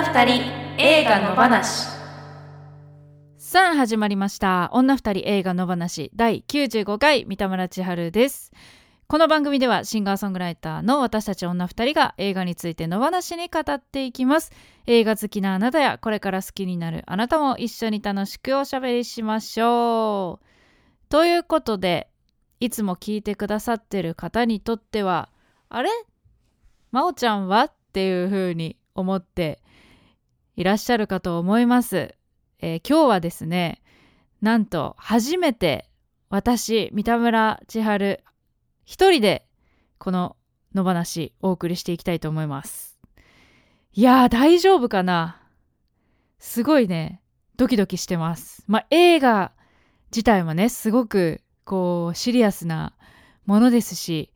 女二人映画の話。さあ始まりました。女二人映画の話。第95回三田村千春です。この番組ではシンガーソングライターの私たち女二人が映画についての話に語っていきます。映画好きなあなたやこれから好きになるあなたも一緒に楽しくおしゃべりしましょう。ということでいつも聞いてくださってる方にとってはあれ？真央ちゃんは？っていう風に思っていらっしゃるかと思います、えー今日はですねなんと初めて私三田村千春一人でこの野話お送りしていきたいと思います。いやー大丈夫かな。すごいねドキドキしてます。まあ映画自体もねすごくこうシリアスなものですし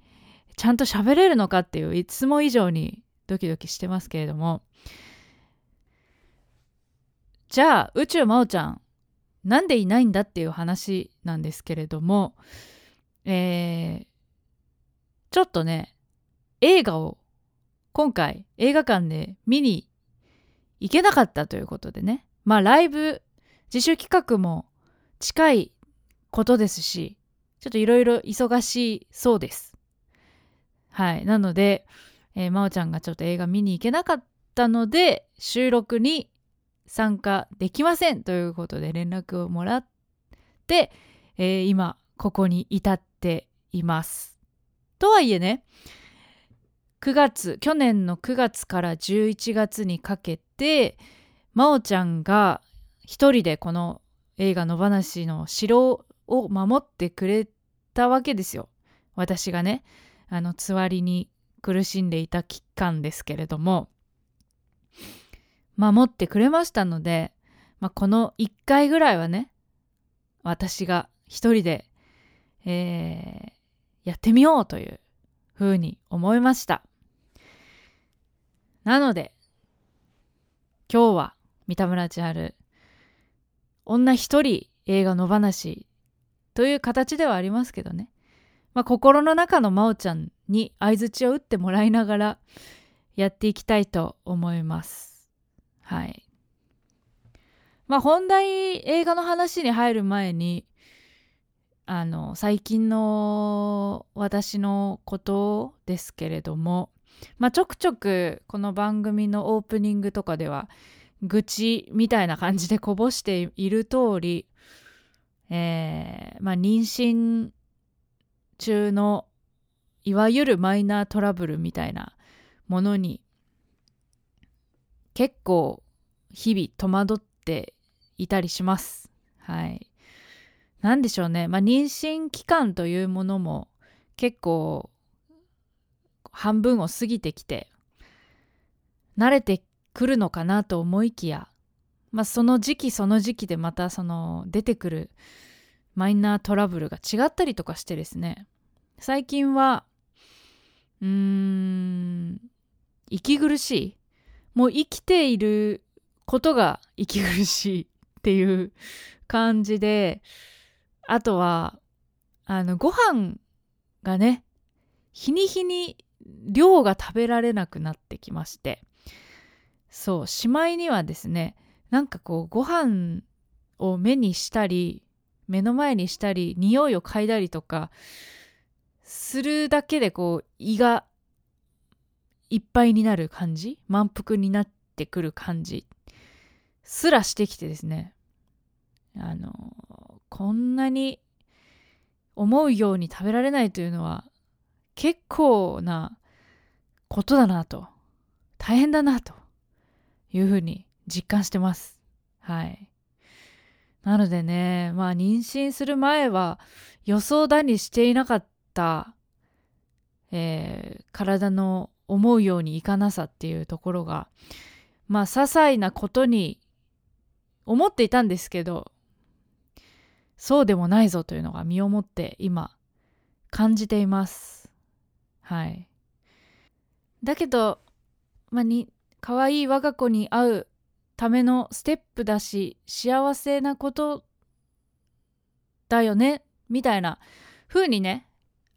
ちゃんと喋れるのかっていういつも以上にドキドキしてますけれども。じゃあ宇宙真央ちゃんなんでいないんだっていう話なんですけれどもえーちょっとね映画を今回映画館で見に行けなかったということでね。まあライブ自主企画も近いことですしちょっといろいろ忙しいそうです。はい。なので、えー、真央ちゃんがちょっと映画見に行けなかったので収録に参加できませんということで連絡をもらって、えー今ここに至っています。とはいえね9月去年の9月から11月にかけて真央ちゃんが一人でこの映画の話の城を守ってくれたわけですよ。私がねあのつわりに苦しんでいた期間ですけれども守ってくれましたので、まあ、この1回ぐらいはね私が一人で、えーやってみようというふうに思いましたなので今日は三田村千春女一人映画の話という形ではありますけどねまあ、心の中の真央ちゃんに相づちを打ってもらいながらやっていきたいと思います。はい。まあ本題映画の話に入る前にあの最近の私のことですけれども、まあ、ちょくちょくこの番組のオープニングとかでは愚痴みたいな感じでこぼしている通り、えーまあ、妊娠中のいわゆるマイナートラブルみたいなものに結構日々戸惑っていたりします。はい。なんでしょうね。まあ妊娠期間というものも結構半分を過ぎてきて慣れてくるのかなと思いきや、まあその時期その時期でまたその出てくるマイナートラブルが違ったりとかしてですね最近はうーん息苦しいもう生きていることが息苦しいっていう感じであとはあのご飯がね日に日に量が食べられなくなってきましてそうしまいにはですねなんかこうご飯を目にしたり目の前にしたり匂いを嗅いだりとかするだけでこう胃がいっぱいになる感じ？満腹になってくる感じ？すらしてきてですね。あのこんなに思うように食べられないというのは結構なことだなと。大変だなと。いうふうに実感してます。はい。なのでねまあ妊娠する前は予想だにしていなかった、えー体の思うようにいかなさっていうところがまあ些細なことに思っていたんですけどそうでもないぞというのが身をもって今感じています。はい。だけどまあに可愛い我が子に会うためのステップだし幸せなことだよねみたいな風にね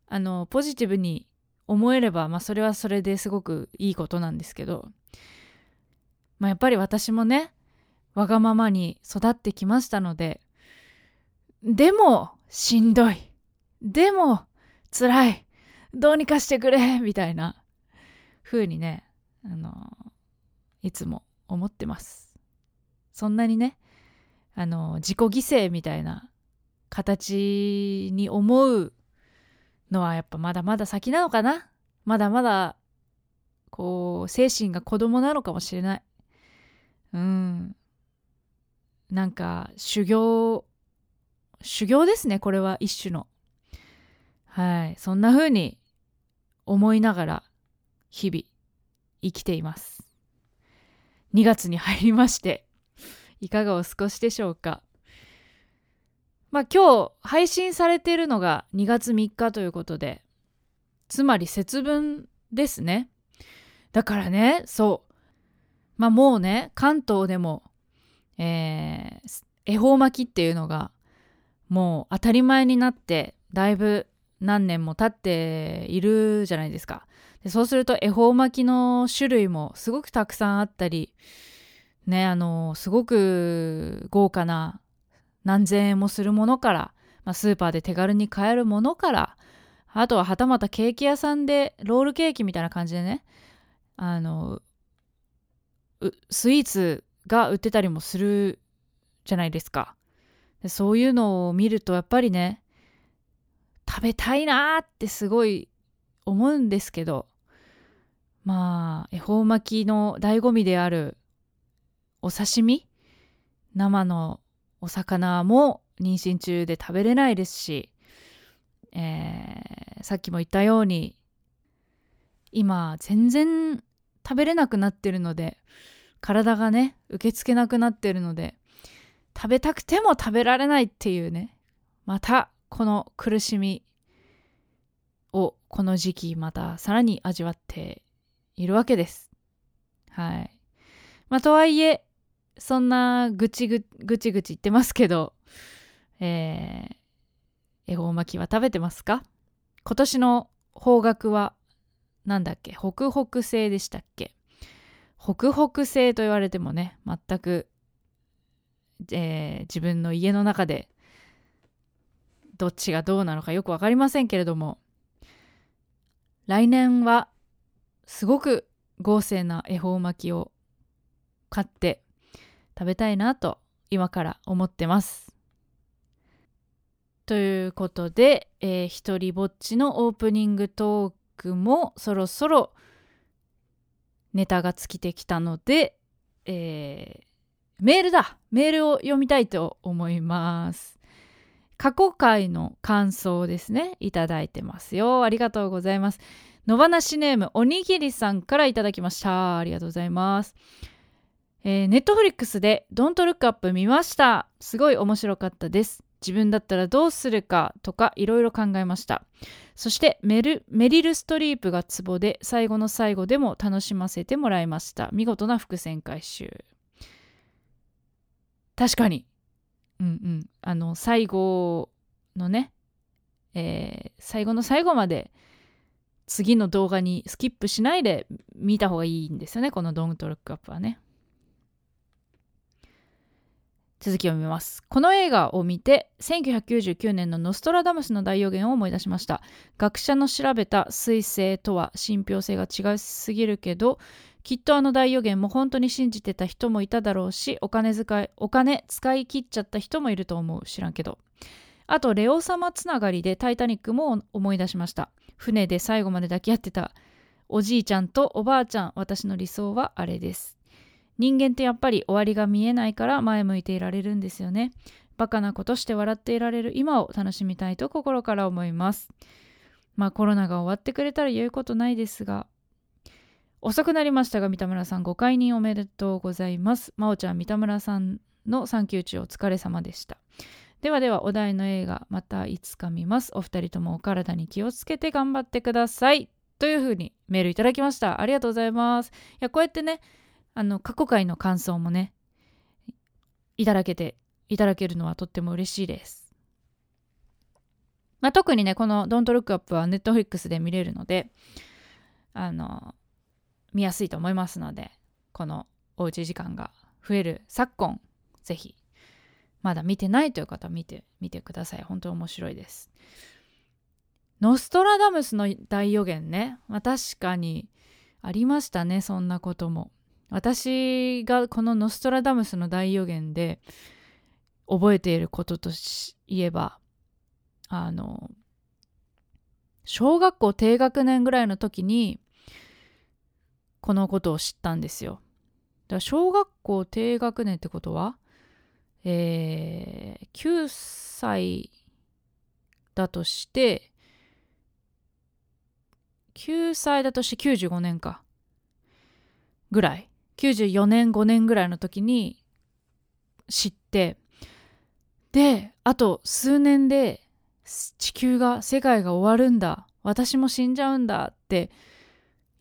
あのポジティブに思えれば、まあ、それはそれですごくいいことなんですけどまあ、やっぱり私もねわがままに育ってきましたのででもしんどい。でも辛い。どうにかしてくれみたいな風にねあのいつも思ってます。そんなにねあの自己犠牲みたいな形に思うのはやっぱまだまだ先なのかな？まだまだこう精神が子供なのかもしれない。うん。なんか修行修行ですねこれは一種の。はい。そんな風に思いながら日々生きています。2月に入りましていかがお過ごしでしょうか？まあ今日配信されているのが2月3日ということでつまり節分ですね。だからねそう。まあもうね関東でもえー、恵方巻きっていうのがもう当たり前になってだいぶ何年も経っているじゃないですか。でそうすると恵方巻きの種類もすごくたくさんあったりねあのすごく豪華な何千円もするものから、まあ、スーパーで手軽に買えるものからあとははたまたケーキ屋さんでロールケーキみたいな感じでねあのスイーツが売ってたりもするじゃないですか。でそういうのを見るとやっぱりね食べたいなってすごい思うんですけどまあ恵方巻きの醍醐味であるお刺身？生のお魚も妊娠中で食べれないですし、えー、さっきも言ったように今全然食べれなくなってるので体がね受け付けなくなってるので食べたくても食べられないっていうねまたこの苦しみをこの時期またさらに味わっているわけです。はい。まあとはいえそんなぐちぐぐちぐち言ってますけど、えー、恵方巻きは食べてますか？今年の方角はなんだっけ？北北西でしたっけ？北北西と言われてもね全く、えー、自分の家の中でどっちがどうなのかよく分かりませんけれども来年はすごく豪勢な恵方巻きを買って食べたいなと今から思ってます。ということで、えー、一人ぼっちのオープニングトークもそろそろネタが尽きてきたので、えー、メールだ。メールを読みたいと思います。過去回の感想ですね。いただいてますよ。ありがとうございます。野放しネームおにぎりさんからいただきました。ありがとうございます。えー、ネットフリックスで「ドントルックアップ見ました。すごい面白かったです。自分だったらどうするかとかいろいろ考えました。そしてメルメリル・ストリープがツボで最後の最後でも楽しませてもらいました。見事な伏線回収。確かに。うんうん。あの最後のねえー、最後の最後まで次の動画にスキップしないで見た方がいいんですよね。この「ドントルックアップはね。続きを見ます。この映画を見て1999年のノストラダムスの大予言を思い出しました。学者の調べた彗星とは信憑性が違いすぎるけどきっとあの大予言も本当に信じてた人もいただろうしお金使いお金使い切っちゃった人もいると思う知らんけどあとレオ様つながりでタイタニックも思い出しました船で最後まで抱き合ってたおじいちゃんとおばあちゃん私の理想はあれです人間ってやっぱり終わりが見えないから前向いていられるんですよね。バカなことして笑っていられる今を楽しみたいと心から思います。まあコロナが終わってくれたら言うことないですが、遅くなりましたが三田村さんご解任おめでとうございます。真央ちゃん三田村さんの産休中お疲れ様でした。ではではお題の映画またいつか見ます。お二人ともお体に気をつけて頑張ってください。というふうにメールいただきました。ありがとうございます。いやこうやってねあの過去回の感想もねいただけていただけるのはとっても嬉しいです。まあ、特にねこの「Don't Look Up」は Netflix で見れるのであの見やすいと思いますのでこのおうち時間が増える昨今ぜひまだ見てないという方見てみてください。本当に面白いです。ノストラダムスの大予言ね、まあ、確かにありましたねそんなことも。私がこのノストラダムスの大予言で覚えていることといえばあの小学校低学年ぐらいの時にこのことを知ったんですよ。だから小学校低学年ってことは、えー、9歳だとして9歳だとして95年かぐらい94年5年ぐらいの時に知ってであと数年で地球が世界が終わるんだ。私も死んじゃうんだって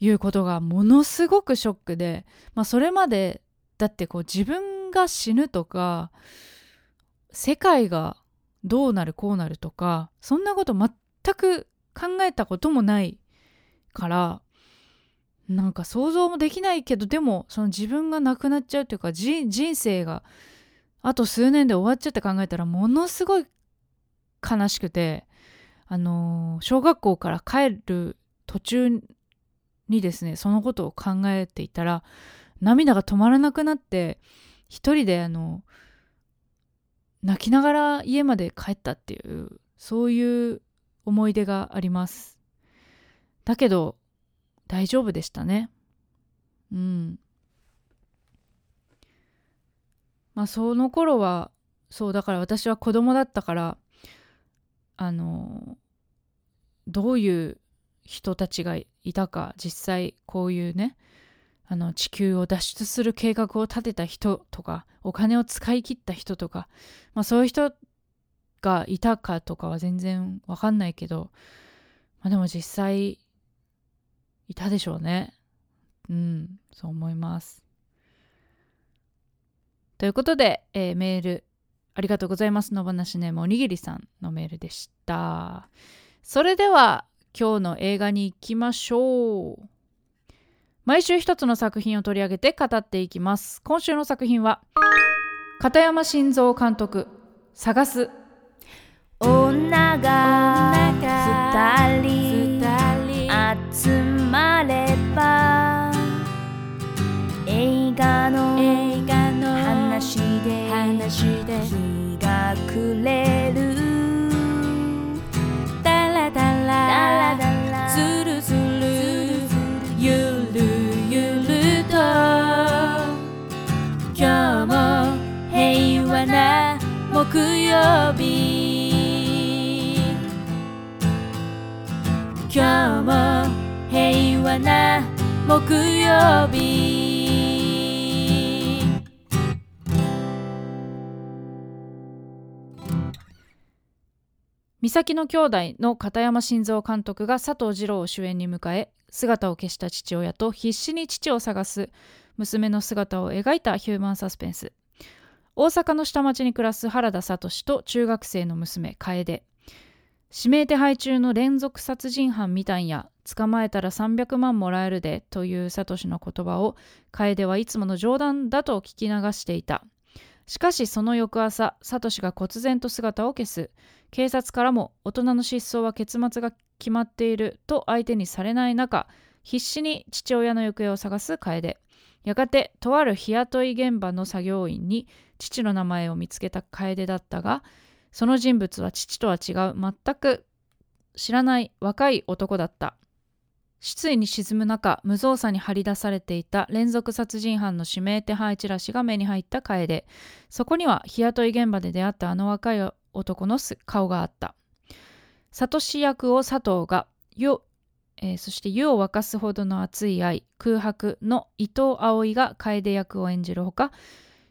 いうことがものすごくショックで、まあ、それまでだってこう自分が死ぬとか世界がどうなるこうなるとかそんなこと全く考えたこともないからなんか想像もできないけどでもその自分が亡くなっちゃうというか人生があと数年で終わっちゃって考えたらものすごい悲しくてあのー、小学校から帰る途中にですねそのことを考えていたら涙が止まらなくなって一人であの泣きながら家まで帰ったっていうそういう思い出があります。だけど大丈夫でしたね。うん。まあその頃はそうだから私は子供だったからあのどういう人たちがいたか実際こういうねあの地球を脱出する計画を立てた人とかお金を使い切った人とか、まあ、そういう人がいたかとかは全然わかんないけど、まあ、でも実際いたでしょうねうんそう思いますということで、えー、メールありがとうございます。のばなしネームおにぎりさんのメールでした。それでは今日の映画に行きましょう。毎週一つの作品を取り上げて語っていきます。今週の作品は片山晋三監督「探す」女が二人集ま木曜日。今日も平和な木曜日。三崎の兄弟の片山晋三監督が佐藤二郎を主演に迎え姿を消した父親と必死に父を探す娘の姿を描いたヒューマンサスペンス。大阪の下町に暮らす原田聡と中学生の娘楓。指名手配中の連続殺人犯みたいや捕まえたら300万もらえるでという聡の言葉を楓はいつもの冗談だと聞き流していた。しかしその翌朝聡が忽然と姿を消す。警察からも大人の失踪は結末が決まっていると相手にされない中必死に父親の行方を探す楓。やがてとある日雇い現場の作業員に父の名前を見つけた楓だったがその人物は父とは違う全く知らない若い男だった失意に沈む中無造作に張り出されていた連続殺人犯の指名手配チラシが目に入った楓そこには日雇い現場で出会ったあの若い男の顔があった。サトシ役を佐藤が、よ、えー、そして湯を沸かすほどの熱い愛、空白の伊藤葵が楓役を演じるほか、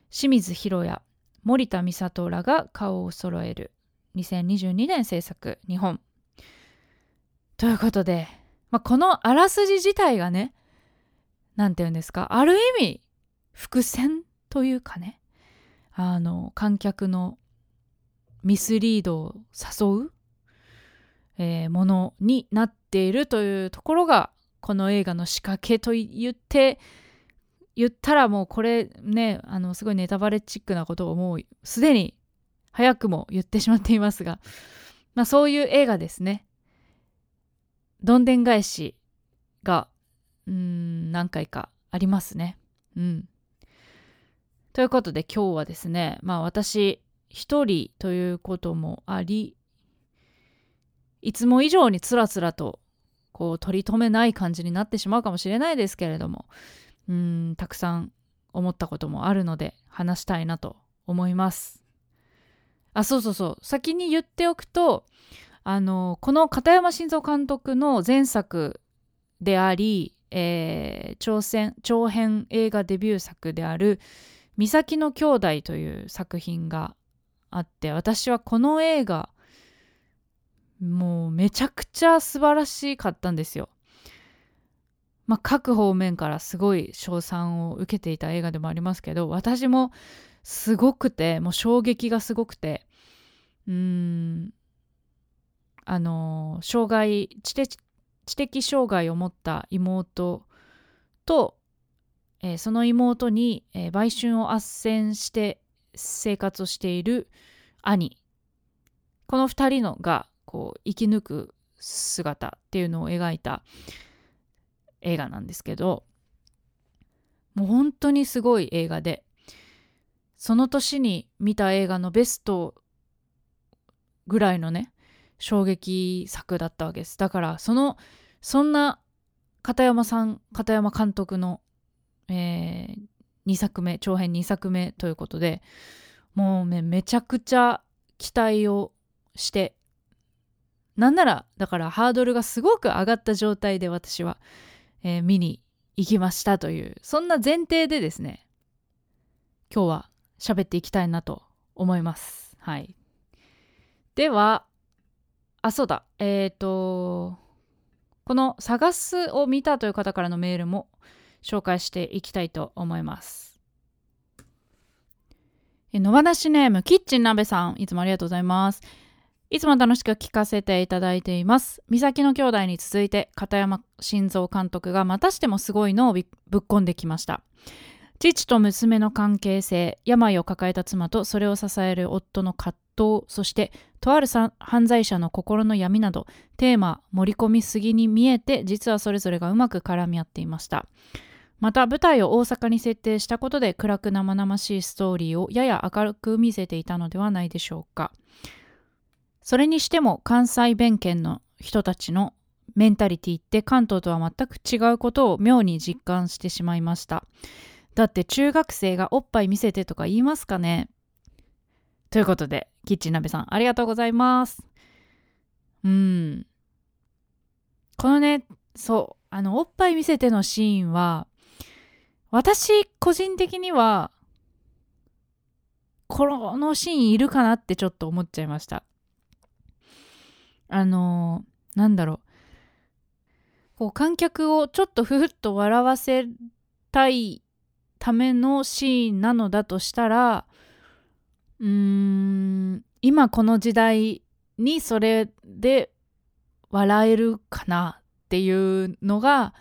清水博也、森田美里らが顔を揃える2022年制作日本。ということで、まあ、このあらすじ自体がね、なんて言うんですか、ある意味、伏線というかね、あの、観客のミスリードを誘う、えー、ものになっているというところがこの映画の仕掛けと言って言ったらもうこれねあのすごいネタバレチックなことをもうすでに早くも言ってしまっていますが、まあ、そういう映画ですね。どんでん返しがうん何回かありますね。うん。ということで今日はですねまあ私一人ということもありいつも以上につらつらとこう取り留めない感じになってしまうかもしれないですけれどもうんたくさん思ったこともあるので話したいなと思います。あそうそうそう先に言っておくとあのこの片山晋三監督の前作であり、えー、長編長編映画デビュー作である「岬の兄弟」という作品があって私はこの映画もうめちゃくちゃ素晴らしかったんですよ。まあ、各方面からすごい称賛を受けていた映画でもありますけど私もすごくてもう衝撃がすごくてうんあの障害知的知的障害を持った妹と、えー、その妹に、えー、売春を斡旋して生活をしている兄。この2人のがこう生き抜く姿っていうのを描いた映画なんですけどもう本当にすごい映画でその年に見た映画のベストぐらいのね衝撃作だったわけです。だからそのそんな片山さん片山監督の、えー、2作目長編2作目ということでもうねめちゃくちゃ期待をしてなんならだからハードルがすごく上がった状態で私はえー、見に行きましたというそんな前提でですね今日は喋っていきたいなと思います。はい。ではあそうだ。えっ、ー、とこの「探す」を見たという方からのメールも紹介していきたいと思います。野放しネームキッチン鍋さん。いつもありがとうございます。いつも楽しく聞かせていただいています。美咲の兄弟に続いて片山晋三監督がまたしてもすごいのをぶっ込んできました。父と娘の関係性、病を抱えた妻とそれを支える夫の葛藤、そしてとある犯罪者の心の闇など、テーマ盛り込みすぎに見えて、実はそれぞれがうまく絡み合っていました。また舞台を大阪に設定したことで暗く生々しいストーリーをやや明るく見せていたのではないでしょうか。それにしても関西弁圏の人たちのメンタリティって関東とは全く違うことを妙に実感してしまいました。だって中学生がおっぱい見せてとか言いますかね？ということで、キッチン鍋さんありがとうございます。うん。このね、そう、あの、おっぱい見せてのシーンは、私個人的には、このシーンいるかなってちょっと思っちゃいました。あのー、なんだろう。こう観客をちょっとふふっと笑わせたいためのシーンなのだとしたらうーん今この時代にそれで笑えるかなっていうのが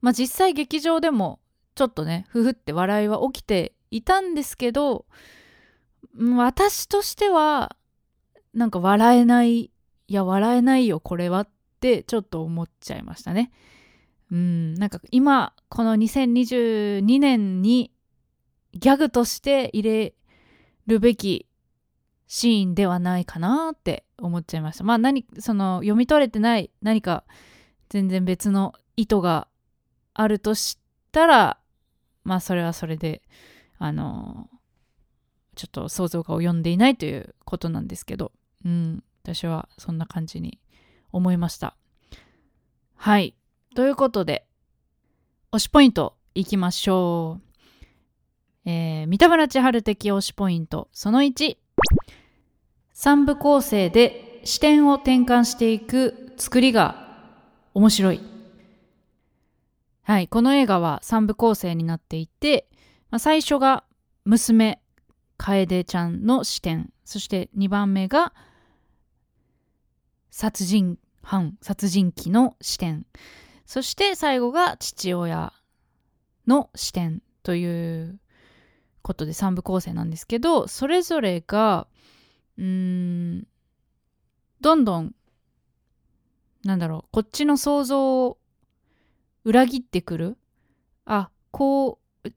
まあ実際劇場でもちょっとねふふって笑いは起きていたんですけど私としてはなんか笑えないいや笑えないよこれはってちょっと思っちゃいましたね。うんなんか今この2022年にギャグとして入れるべきシーンではないかなって思っちゃいました。まあ何その読み取れてない何か全然別の意図があるとしたらまあそれはそれであのちょっと想像が及んでいないということなんですけど、うん、私はそんな感じに思いました。はい。ということで、推しポイントいきましょう。えー、三田村千春的推しポイントその1。3部構成で視点を転換していく作りが面白い。はい。この映画は3部構成になっていて、まあ、最初が娘、楓ちゃんの視点。そして2番目が殺人犯殺人鬼の視点。そして最後が父親の視点ということで3部構成なんですけどそれぞれがうーんどんどんなんだろうこっちの想像を裏切ってくる。あこう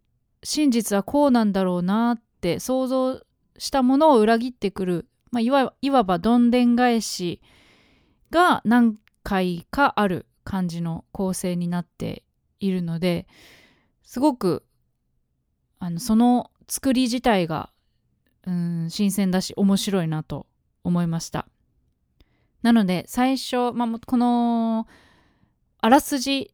真実はこうなんだろうなって想像したものを裏切ってくる、まあ、いわいわばどんでん返しが何回かある感じの構成になっているのですごくあのその作り自体がうん新鮮だし面白いなと思いました。なので最初、まあ、このあらすじ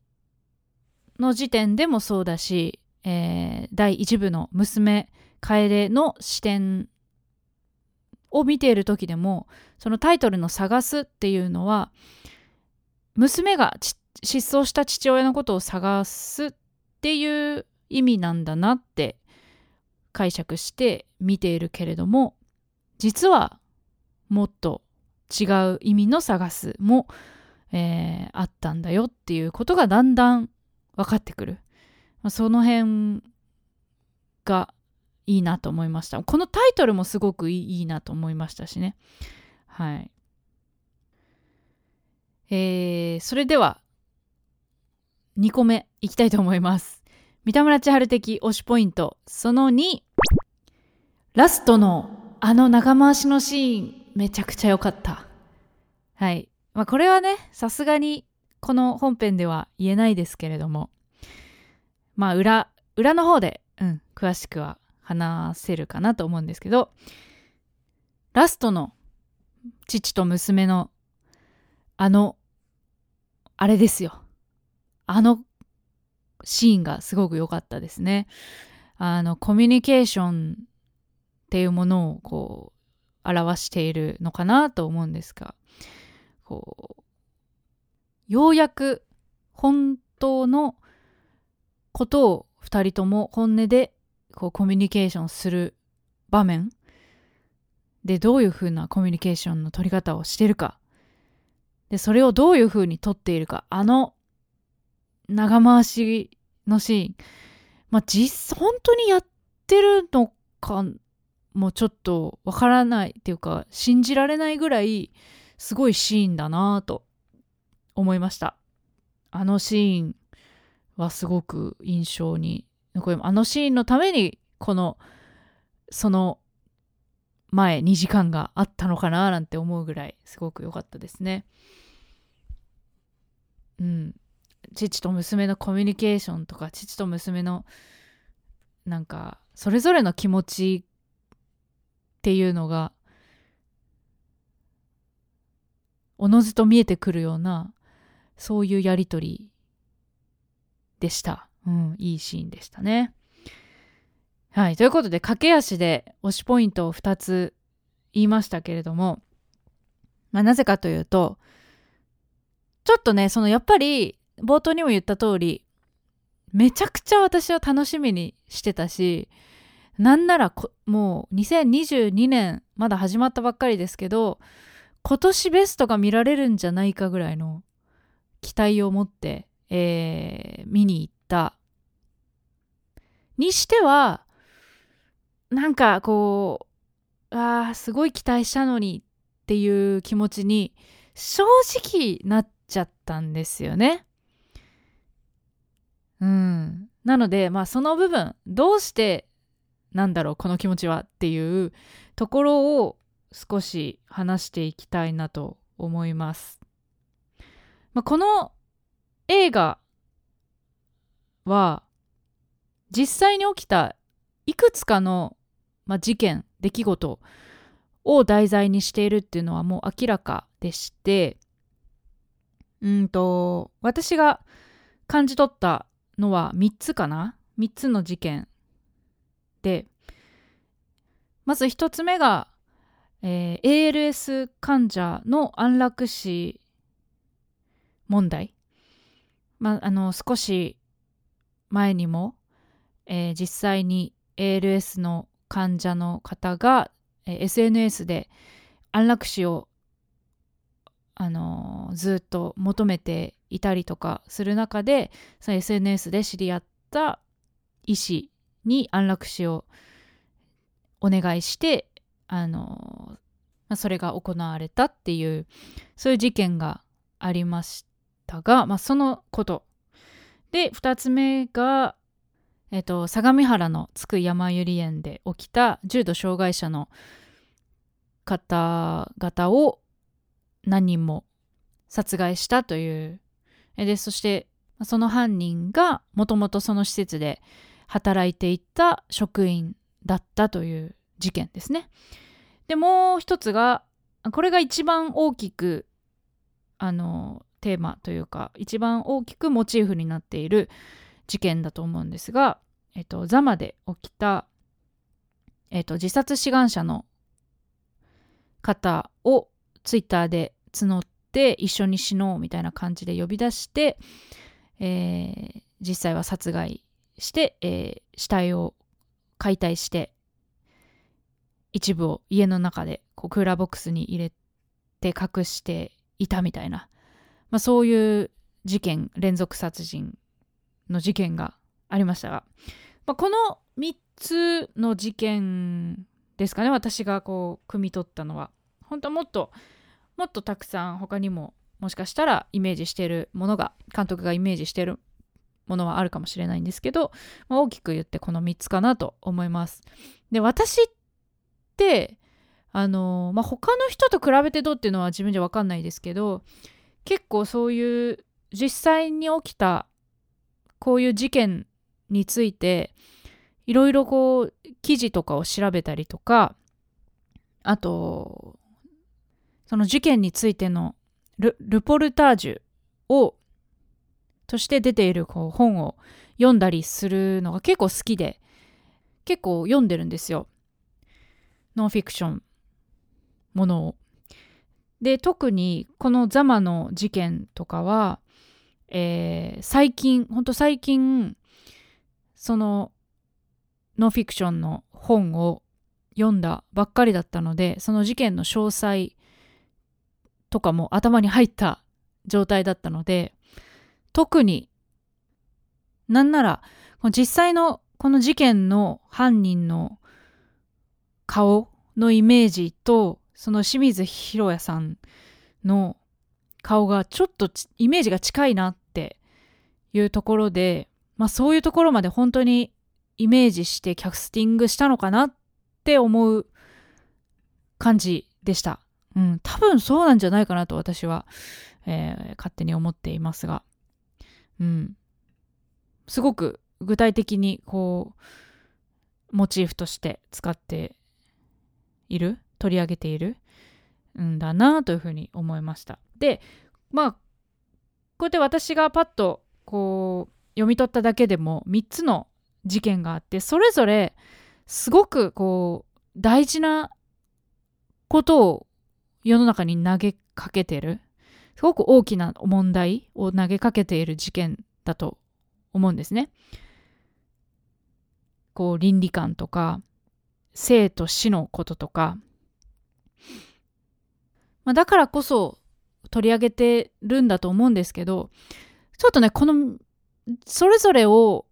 の時点でもそうだし、えー第1部の娘楓の視点を見ている時でもそのタイトルの「探す」っていうのは娘が失踪した父親のことを探すっていう意味なんだなって解釈して見ているけれども実はもっと違う意味の探すも、えーあったんだよっていうことがだんだん分かってくる、その辺がいいなと思いました。このタイトルもすごくいいなと思いましたしね。はい。えー、それでは2個目いきたいと思います。三田村千春的推しポイント。その2ラストのあの長回しのシーン。めちゃくちゃ良かった。はい。まあこれはねさすがにこの本編では言えないですけれども。まあ裏裏の方でうん詳しくは話せるかなと思うんですけどラストの父と娘のあのあれですよ。あのシーンがすごく良かったですね。あのコミュニケーションっていうものをこう表しているのかなと思うんですがこうようやく本当のことを2人とも本音でこうコミュニケーションする場面。でどういうふうなコミュニケーションの取り方をしてるか。でそれをどういうふうに取っているか。あの長回しのシーン。まあ実本当にやってるのかもうちょっとわからないっていうか信じられないぐらいすごいシーンだなと思いました。あのシーンはすごく印象に残りあのシーンのためにこのその前2時間があったのかななんて思うぐらいすごく良かったですねうん父と娘のコミュニケーションとか父と娘のなんかそれぞれの気持ちっていうのがおのずと見えてくるようなそういうやりとりでした。うん、いいシーンでしたね。はい、ということで駆け足で推しポイントを2つ言いましたけれども、まあ、なぜかというとちょっとねそのやっぱり冒頭にも言った通りめちゃくちゃ私は楽しみにしてたしなんならもう2022年まだ始まったばっかりですけど今年ベストが見られるんじゃないかぐらいの期待を持って、えー見に行ったにしてはなんかこうあーすごい期待したのにっていう気持ちに正直なっちゃったんですよね。うん、なのでまあその部分どうしてなんだろうこの気持ちはっていうところを少し話していきたいなと思います。まあ、この映画は実際に起きたいくつかの、まあ、事件出来事を題材にしているっていうのはもう明らかでしてうんと私が感じ取ったのは3つかな？3つの事件でまず1つ目が、えー ALS 患者の安楽死問題、まあ、あの少し前にも、えー実際に ALS の患者の方が、えー SNS で安楽死を、あのーずっと求めていたりとかする中でその SNS で知り合った医師に安楽死をお願いしてあの、まあ、それが行われたっていうそういう事件がありましたが、まあ、そのことで2つ目が、えっと、相模原の津久山百合園で起きた重度障害者の方々を何人も殺害したというでそしてその犯人がもともとその施設で働いていた職員だったという事件ですね。でもう一つがこれが一番大きくあのテーマというか一番大きくモチーフになっている事件だと思うんですが、えっと、ザマで起きた、えっと、自殺志願者の方をツイッターで募って一緒に死のうみたいな感じで呼び出して、えー、実際は殺害して、えー、死体を解体して一部を家の中でこうクーラーボックスに入れて隠していたみたいな、まあ、そういう事件連続殺人の事件がありましたが、まあ、この3つの事件ですかね私がこう汲み取ったのは本当はもっともっとたくさん他にももしかしたらイメージしてるものが監督がイメージしてるものはあるかもしれないんですけど、まあ、大きく言ってこの3つかなと思います。で私ってあのまあ、他の人と比べてどうっていうのは自分じゃ分かんないですけど結構そういう実際に起きたこういう事件についていろいろこう記事とかを調べたりとかあとその事件についてのルポルタージュをとして出ているこう本を読んだりするのが結構好きで結構読んでるんですよノンフィクションものを。で特にこのザマの事件とかは、えー、最近ほんと最近そのノンフィクションの本を読んだばっかりだったのでその事件の詳細とかも頭に入った状態だったので特になんなら実際のこの事件の犯人の顔のイメージとその清水宏也さんの顔がちょっとイメージが近いなっていうところで、まあ、そういうところまで本当にイメージしてキャスティングしたのかなって思う感じでした。うん、多分そうなんじゃないかなと私は、えー、勝手に思っていますが、うん、すごく具体的にこうモチーフとして使っている取り上げているんだなというふうに思いました。でまあこうやって私がパッとこう読み取っただけでも3つの事件があってそれぞれすごくこう大事なことを世の中に投げかけてるすごく大きな問題を投げかけている事件だと思うんですね。こう倫理観とか生と死のこととか、まあ、だからこそ取り上げてるんだと思うんですけどちょっとねこのそれぞれを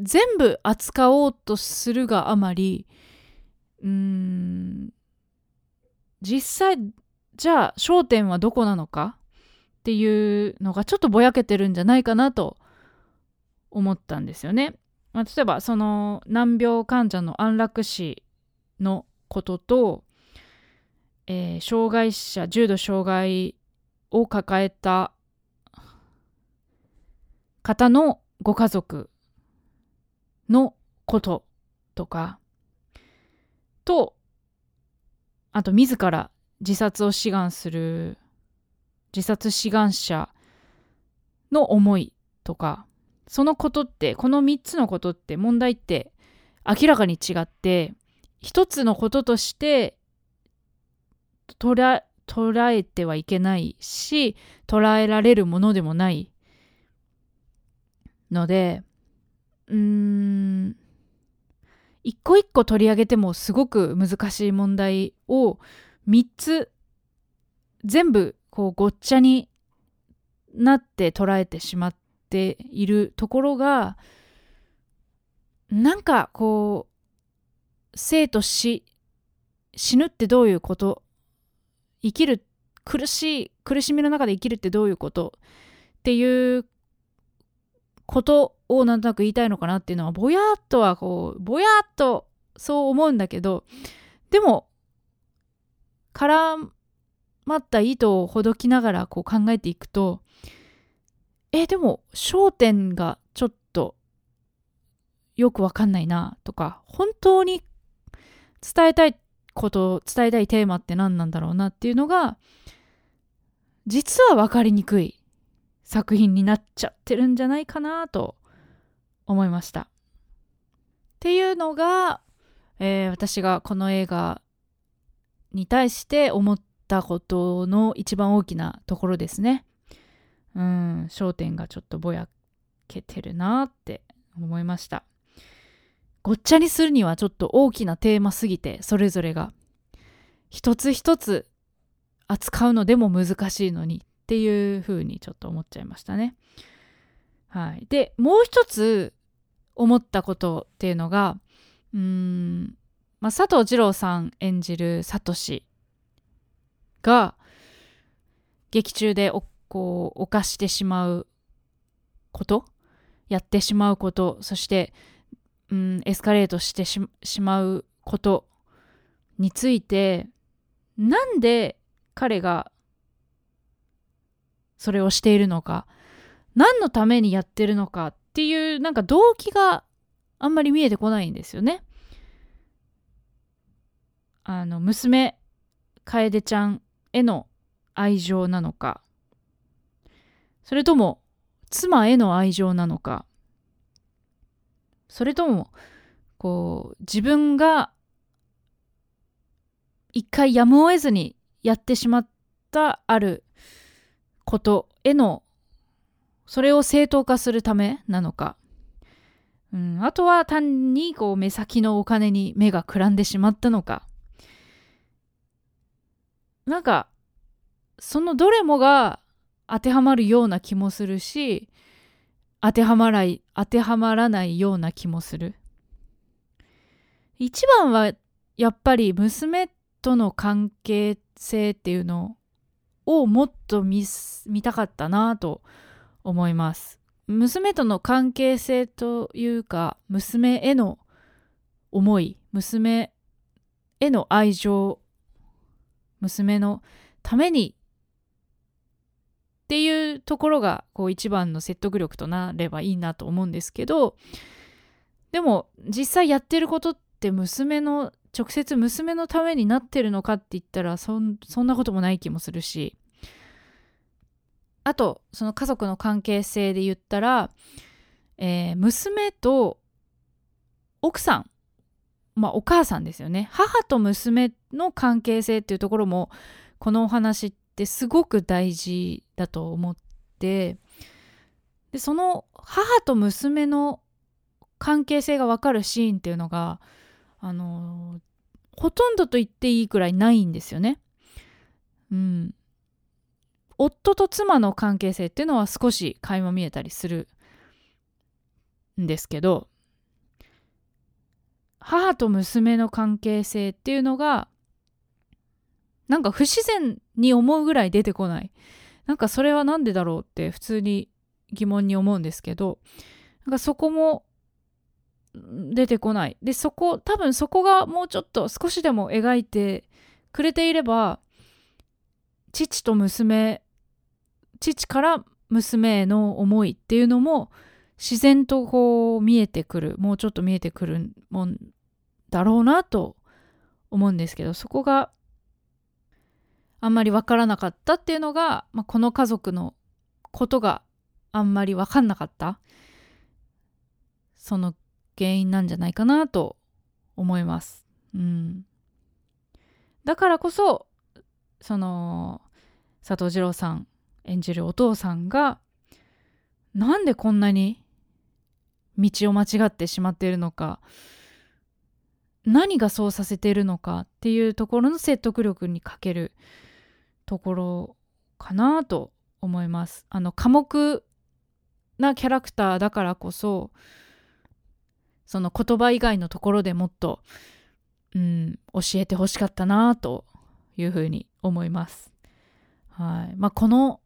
全部扱おうとするがあまりうーん実際じゃあ焦点はどこなのかっていうのがちょっとぼやけてるんじゃないかなと思ったんですよね。まあ、例えばその難病患者の安楽死のことと、えー、障害者重度障害を抱えた方のご家族のこととかとあと自ら自殺を志願する自殺志願者の思いとかそのことってこの3つのことって問題って明らかに違って一つのこととして捉えてはいけないし捉えられるものでもないのでうーん一個一個取り上げてもすごく難しい問題を3つ全部こうごっちゃになって捉えてしまっているところがなんかこう生と死死ぬってどういうこと生きる苦しい苦しみの中で生きるってどういうことっていうことをなんとなく言いたいのかなっていうのはぼやっとはこうぼやっとそう思うんだけどでも絡まった糸をほどきながらこう考えていくとえでも焦点がちょっとよくわかんないなとか本当に伝えたいこと伝えたいテーマって何なんだろうなっていうのが実は分かりにくい作品になっちゃってるんじゃないかなと思いました。っていうのが、えー、私がこの映画に対して思ったことの一番大きなところですね。うん、焦点がちょっとぼやけてるなって思いました。ごっちゃにするにはちょっと大きなテーマすぎて、それぞれが。一つ一つ扱うのでも難しいのにっていうふうにちょっと思っちゃいましたね。はい。で、もう一つ思ったことっていうのが、うーん、まあ、佐藤二郎さん演じるサトシが劇中でこう犯してしまうことやってしまうことそして、うん、エスカレートしてしまうことについてなんで彼がそれをしているのか何のためにやってるのかっていうなんか動機があんまり見えてこないんですよね。あの娘楓ちゃんへの愛情なのかそれとも妻への愛情なのかそれともこう自分が一回やむを得ずにやってしまったあることへのそれを正当化するためなのか、うん、あとは単にこう目先のお金に目がくらんでしまったのか。なんかそのどれもが当てはまるような気もするし当てはまらい当てはまらないような気もする一番はやっぱり娘との関係性っていうのをもっと見たかったなと思います。娘との関係性というか娘への思い娘への愛情娘のためにっていうところがこう一番の説得力となればいいなと思うんですけどでも実際やってることって娘の直接娘のためになってるのかって言ったらそんなこともない気もするしあとその家族の関係性で言ったら、えー、娘と奥さんまあお母さんですよね。母と娘の関係性っていうところもこのお話ってすごく大事だと思ってでその母と娘の関係性が分かるシーンっていうのがあのほとんどと言っていいくらいないんですよね。うん。夫と妻の関係性っていうのは少し垣間見えたりするんですけど母と娘の関係性っていうのがなんか不自然に思うぐらい出てこない。なんかそれは何でだろうって普通に疑問に思うんですけどなんかそこも出てこない。でそこ多分そこがもうちょっと少しでも描いてくれていれば父と娘父から娘への思いっていうのも自然とこう見えてくる。もうちょっと見えてくるもんだろうなと思うんですけどそこがあんまり分からなかったっていうのが、まあ、この家族のことがあんまり分かんなかったその原因なんじゃないかなと思います。うん、だからこそその佐藤二郎さん演じるお父さんがなんでこんなに道を間違ってしまっているのか何がそうさせているのかっていうところの説得力に欠けるところかなと思います。あの寡黙なキャラクターだからこそその言葉以外のところでもっと、うん、教えてほしかったなというふうに思います。はいまあ、この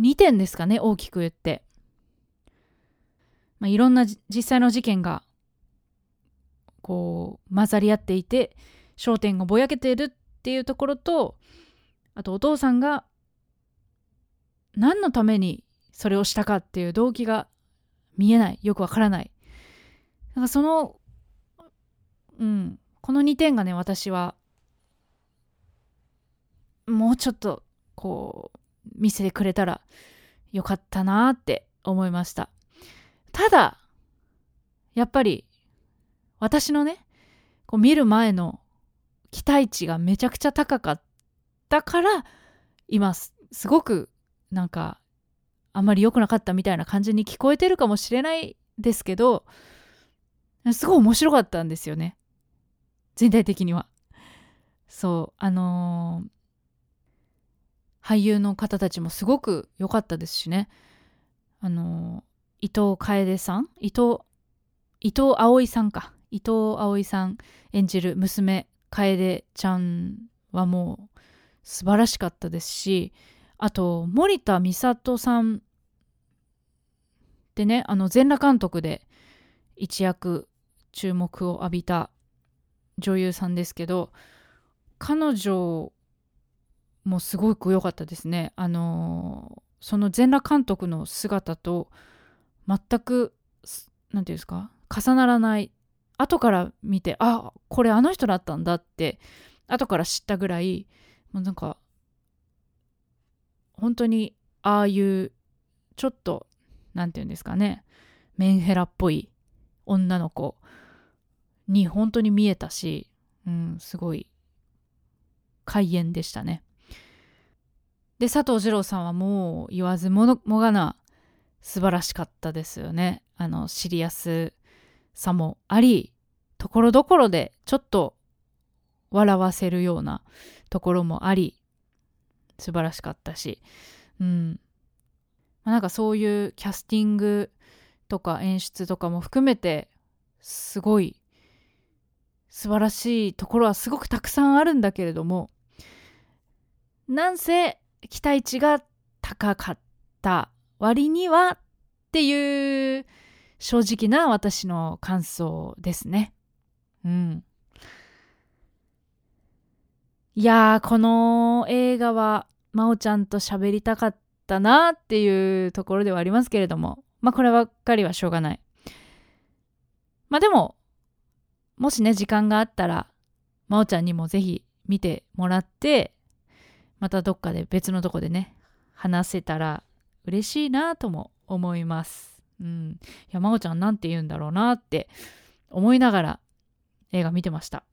2点ですかね大きく言って、まあ、いろんな実際の事件がこう混ざり合っていて焦点がぼやけているっていうところとあとお父さんが何のためにそれをしたかっていう動機が見えない。よくわからない。なんかそのうん。この2点がね私はもうちょっとこう見せてくれたらよかったなって思いました。ただやっぱり私のねこう見る前の期待値がめちゃくちゃ高かったから今すごくなんかあんまり良くなかったみたいな感じに聞こえてるかもしれないですけどすごい面白かったんですよね。全体的には。そうあのー、俳優の方たちもすごく良かったですしね。あのー、伊藤楓さん？伊藤伊藤葵さんか。伊藤葵さん演じる娘楓ちゃんはもう素晴らしかったですしあと森田美里さんってねあの全裸監督で一躍注目を浴びた女優さんですけど彼女もすごく良かったですね。あのその全裸監督の姿と全く何て言うんですか重ならない。後から見てあこれあの人だったんだって後から知ったぐらいもうなんか本当にああいうちょっと何て言うんですかねメンヘラっぽい女の子に本当に見えたし、うん、すごい開演でしたね。で佐藤二郎さんはもう言わずもがな素晴らしかったですよね。あのシリアスさもありところどころでちょっと笑わせるようなところもあり素晴らしかったし、うんまあ、なんかそういうキャスティングとか演出とかも含めてすごい素晴らしいところはすごくたくさんあるんだけれどもなんせ期待値が高かった割にはっていう正直な私の感想ですね。うん。いやー、この映画は、真央ちゃんと喋りたかったなっていうところではありますけれども、まあこればっかりはしょうがない。まあでも、もしね、時間があったら、真央ちゃんにもぜひ見てもらって、またどっかで別のとこでね、話せたら嬉しいなとも思います。うん、いや真央ちゃんなんて言うんだろうなって思いながら映画見てました。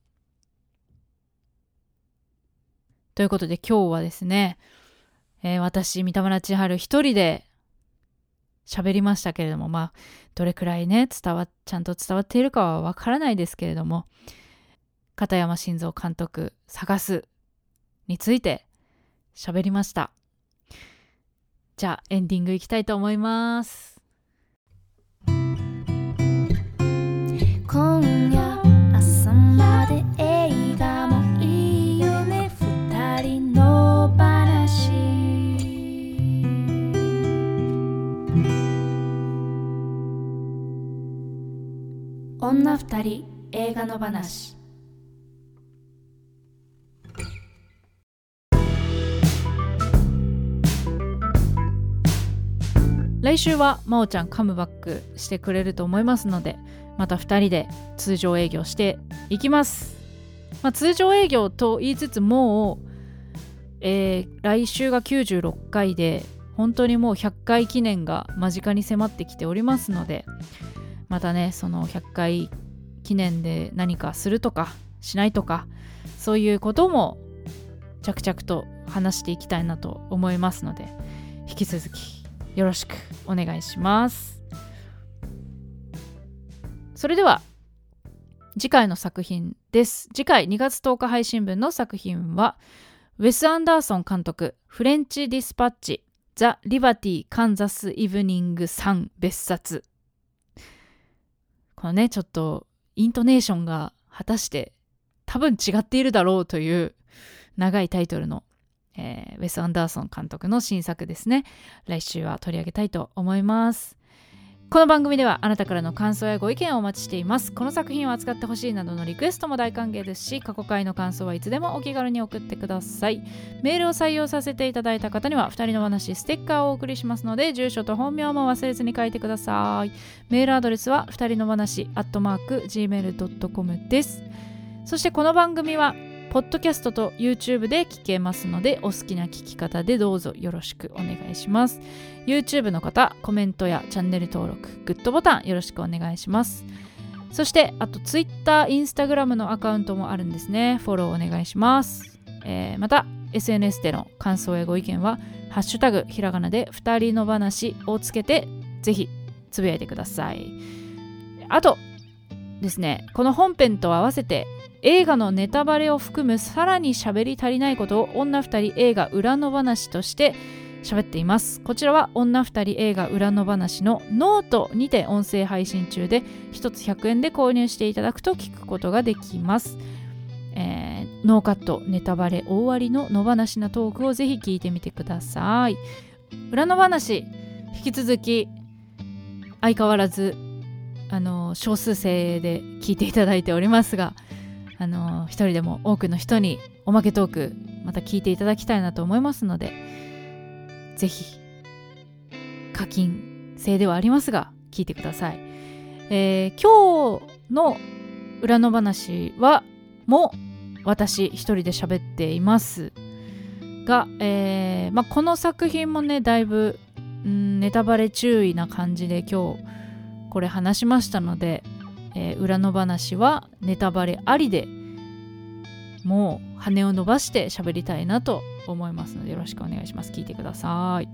ということで今日はですね、えー、私三田村千春一人で喋りましたけれどもまあどれくらいね伝わちゃんと伝わっているかはわからないですけれども片山晋三監督「探す」について喋りました。じゃあエンディングいきたいと思います。女二人映画の話来週は真央ちゃんカムバックしてくれると思いますのでまた2人で通常営業していきます。まあ、通常営業と言いつつもう、えー、来週が96回で本当にもう100回記念が間近に迫ってきておりますのでまたねその100回記念で何かするとかしないとかそういうことも着々と話していきたいなと思いますので引き続きよろしくお願いします。それでは次回の作品です次回2月10日配信分の作品はウェス・アンダーソン監督フレンチ・ディスパッチザ・リバティ・カンザス・イブニング3別冊このねちょっとイントネーションが果たして多分違っているだろうという長いタイトルの、えー、ウェス・アンダーソン監督の新作ですね。来週は取り上げたいと思います。この番組ではあなたからの感想やご意見をお待ちしています。この作品を扱ってほしいなどのリクエストも大歓迎ですし過去回の感想はいつでもお気軽に送ってください。メールを採用させていただいた方には2人の話ステッカーをお送りしますので住所と本名も忘れずに書いてください。メールアドレスは2人の話アットマーク gmail.com です。そしてこの番組はポッドキャストと YouTube で聞けますのでお好きな聞き方でどうぞよろしくお願いします。YouTube の方コメントやチャンネル登録グッドボタンよろしくお願いします。そしてあと Twitter、Instagram のアカウントもあるんですね。フォローお願いします、えー、また SNS での感想やご意見はハッシュタグひらがなで2人の話をつけてぜひつぶやいてください。あとですねこの本編と合わせて映画のネタバレを含むさらに喋り足りないことを女二人映画裏の話として喋っています。こちらは女二人映画裏の話のノートにて音声配信中で1つ100円で購入していただくと聞くことができます、えー、ノーカットネタバレ大ありの野放しなトークをぜひ聞いてみてください。裏の話引き続き相変わらずあの少数生で聞いていただいておりますがあの一人でも多くの人におまけトークまた聞いていただきたいなと思いますのでぜひ課金制ではありますが聞いてください、えー、今日の裏の話はも私一人で喋っていますが、えーまあ、この作品もねだいぶんネタバレ注意な感じで今日これ話しましたのでえー、裏の話はネタバレありでもう羽を伸ばして喋りたいなと思いますのでよろしくお願いします。聞いてください。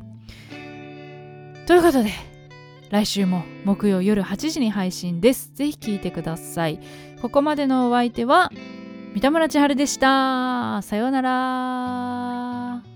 ということで来週も木曜夜8時に配信です。ぜひ聞いてください。ここまでのお相手は三田村千春でした。さようなら。